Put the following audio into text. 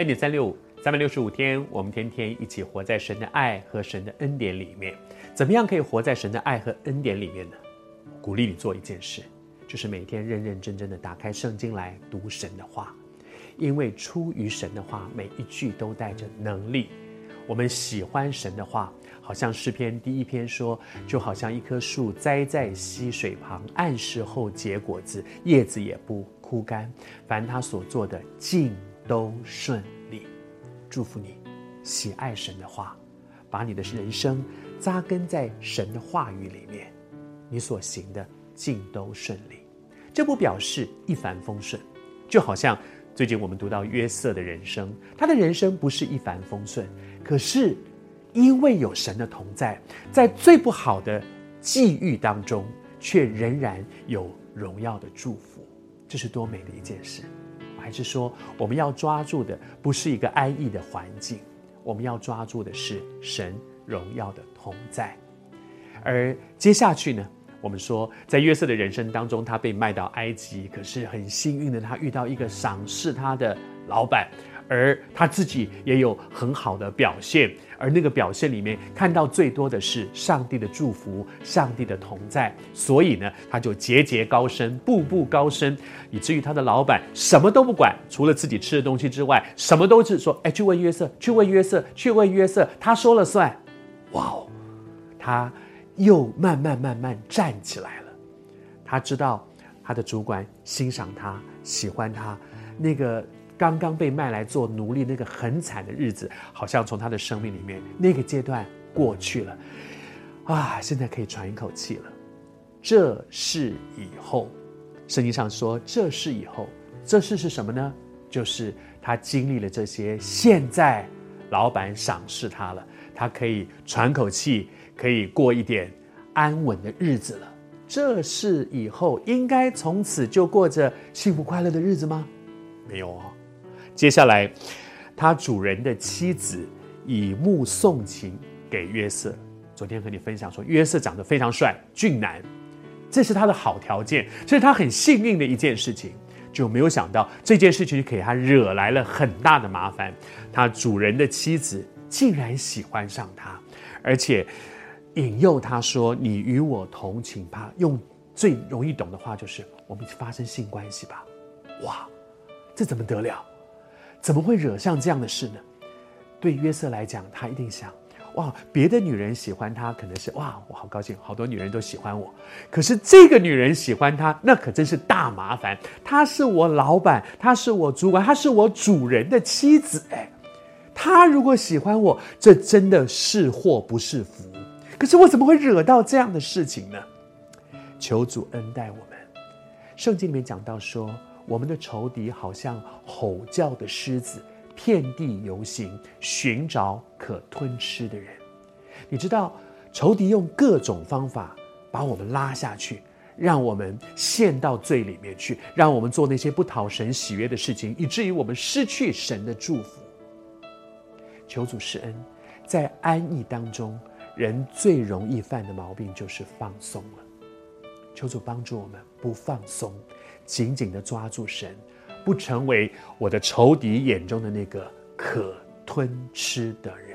恩典三六五，三百六十五天，我们天天一起活在神的爱和神的恩典里面。怎么样可以活在神的爱和恩典里面呢？鼓励你做一件事，就是每天认认真真的打开圣经来读神的话，因为出于神的话，每一句都带着能力。我们喜欢神的话，好像诗篇第一篇说，就好像一棵树栽在溪水旁，按时候结果子，叶子也不枯干，凡他所做的尽都顺利。祝福你，喜爱神的话，把你的人生扎根在神的话语里面，你所行的尽都顺利。这不表示一帆风顺，就好像最近我们读到约瑟的人生，他的人生不是一帆风顺。可是，因为有神的同在，在最不好的际遇当中，却仍然有荣耀的祝福，这是多美的一件事！还是说，我们要抓住的不是一个安逸的环境，我们要抓住的是神荣耀的同在。而接下去呢，我们说，在约瑟的人生当中，他被卖到埃及，可是很幸运的，他遇到一个赏识他的老板。而他自己也有很好的表现，而那个表现里面看到最多的是上帝的祝福，上帝的同在，所以呢，他就节节高升，步步高升，以至于他的老板什么都不管，除了自己吃的东西之外，什么都是说，哎，去问约瑟，去问约瑟，去问约瑟，他说了算。哇哦，他又慢慢慢慢站起来了，他知道他的主管欣赏他，喜欢他，那个。刚刚被卖来做奴隶，那个很惨的日子，好像从他的生命里面那个阶段过去了，啊，现在可以喘一口气了。这事以后，圣经上说，这事以后，这事是什么呢？就是他经历了这些，现在老板赏识他了，他可以喘口气，可以过一点安稳的日子了。这事以后，应该从此就过着幸福快乐的日子吗？没有哦。接下来，他主人的妻子以目送情给约瑟。昨天和你分享说，约瑟长得非常帅，俊男，这是他的好条件，这是他很幸运的一件事情。就没有想到这件事情给他惹来了很大的麻烦。他主人的妻子竟然喜欢上他，而且引诱他说：“你与我同情吧。”用最容易懂的话就是：“我们发生性关系吧。”哇，这怎么得了？怎么会惹上这样的事呢？对约瑟来讲，他一定想：哇，别的女人喜欢他，可能是哇，我好高兴，好多女人都喜欢我。可是这个女人喜欢他，那可真是大麻烦。她是我老板，她是我主管，她是我主人的妻子。哎，她如果喜欢我，这真的是祸不是福。可是我怎么会惹到这样的事情呢？求主恩待我们。圣经里面讲到说。我们的仇敌好像吼叫的狮子，遍地游行，寻找可吞吃的人。你知道，仇敌用各种方法把我们拉下去，让我们陷到罪里面去，让我们做那些不讨神喜悦的事情，以至于我们失去神的祝福。求主施恩，在安逸当中，人最容易犯的毛病就是放松了。求主帮助我们不放松。紧紧地抓住神，不成为我的仇敌眼中的那个可吞吃的人。